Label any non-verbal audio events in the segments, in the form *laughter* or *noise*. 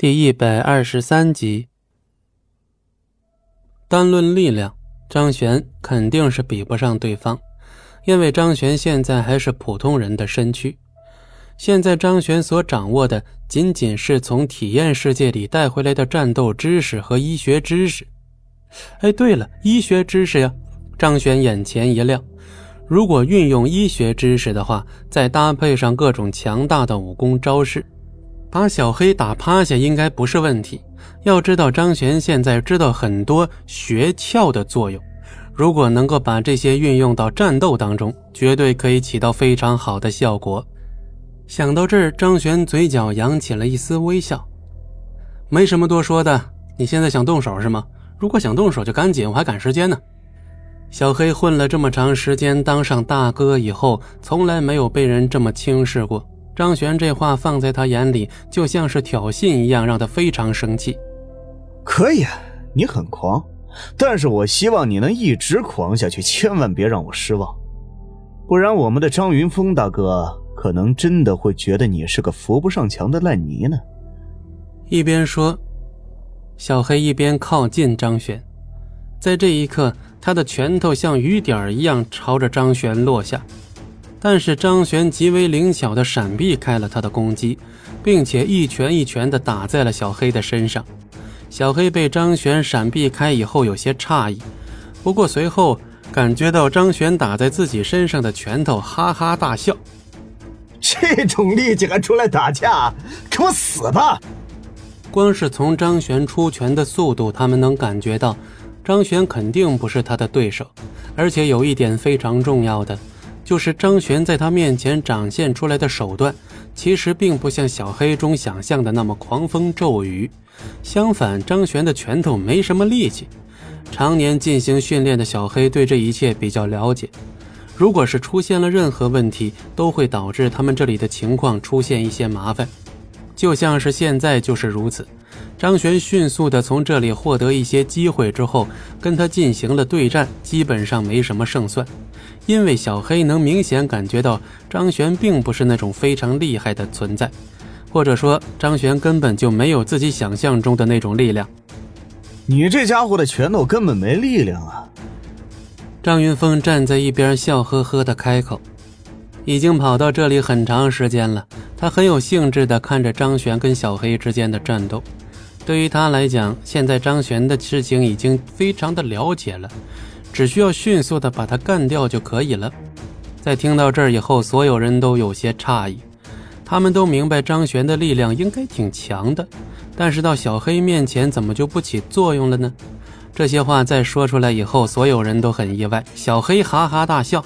第一百二十三集，单论力量，张璇肯定是比不上对方，因为张璇现在还是普通人的身躯。现在张璇所掌握的仅仅是从体验世界里带回来的战斗知识和医学知识。哎，对了，医学知识呀！张璇眼前一亮，如果运用医学知识的话，再搭配上各种强大的武功招式。把小黑打趴下应该不是问题。要知道，张璇现在知道很多诀窍的作用，如果能够把这些运用到战斗当中，绝对可以起到非常好的效果。想到这儿，张璇嘴角扬起了一丝微笑。没什么多说的，你现在想动手是吗？如果想动手就赶紧，我还赶时间呢。小黑混了这么长时间，当上大哥以后，从来没有被人这么轻视过。张璇这话放在他眼里，就像是挑衅一样，让他非常生气。可以，你很狂，但是我希望你能一直狂下去，千万别让我失望，不然我们的张云峰大哥可能真的会觉得你是个扶不上墙的烂泥呢。一边说，小黑一边靠近张璇，在这一刻，他的拳头像雨点一样朝着张璇落下。但是张璇极为灵巧地闪避开了他的攻击，并且一拳一拳地打在了小黑的身上。小黑被张璇闪避开以后有些诧异，不过随后感觉到张璇打在自己身上的拳头，哈哈大笑。这种力气还出来打架，给我死吧！光是从张璇出拳的速度，他们能感觉到张璇肯定不是他的对手，而且有一点非常重要的。就是张璇在他面前展现出来的手段，其实并不像小黑中想象的那么狂风骤雨。相反，张璇的拳头没什么力气。常年进行训练的小黑对这一切比较了解。如果是出现了任何问题，都会导致他们这里的情况出现一些麻烦。就像是现在就是如此。张璇迅速地从这里获得一些机会之后，跟他进行了对战，基本上没什么胜算。因为小黑能明显感觉到张璇并不是那种非常厉害的存在，或者说张璇根本就没有自己想象中的那种力量。你这家伙的拳头根本没力量啊！张云峰站在一边笑呵呵的开口：“已经跑到这里很长时间了，他很有兴致的看着张璇跟小黑之间的战斗。对于他来讲，现在张璇的事情已经非常的了解了。”只需要迅速的把他干掉就可以了。在听到这儿以后，所有人都有些诧异，他们都明白张璇的力量应该挺强的，但是到小黑面前怎么就不起作用了呢？这些话再说出来以后，所有人都很意外。小黑哈哈大笑：“！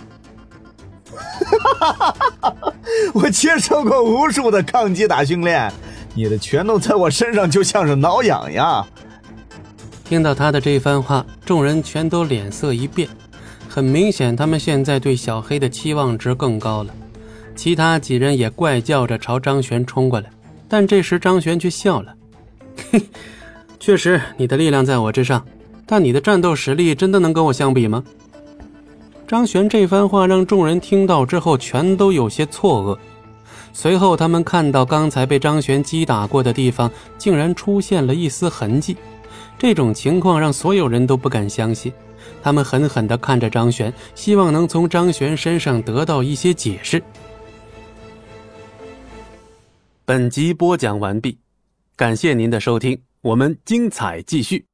哈 *laughs* 我接受过无数的抗击打训练，你的拳头在我身上就像是挠痒痒。”听到他的这番话，众人全都脸色一变。很明显，他们现在对小黑的期望值更高了。其他几人也怪叫着朝张璇冲过来，但这时张璇却笑了：“嘿，*laughs* 确实你的力量在我之上，但你的战斗实力真的能跟我相比吗？”张璇这番话让众人听到之后，全都有些错愕。随后，他们看到刚才被张璇击打过的地方，竟然出现了一丝痕迹。这种情况让所有人都不敢相信，他们狠狠地看着张璇，希望能从张璇身上得到一些解释。本集播讲完毕，感谢您的收听，我们精彩继续。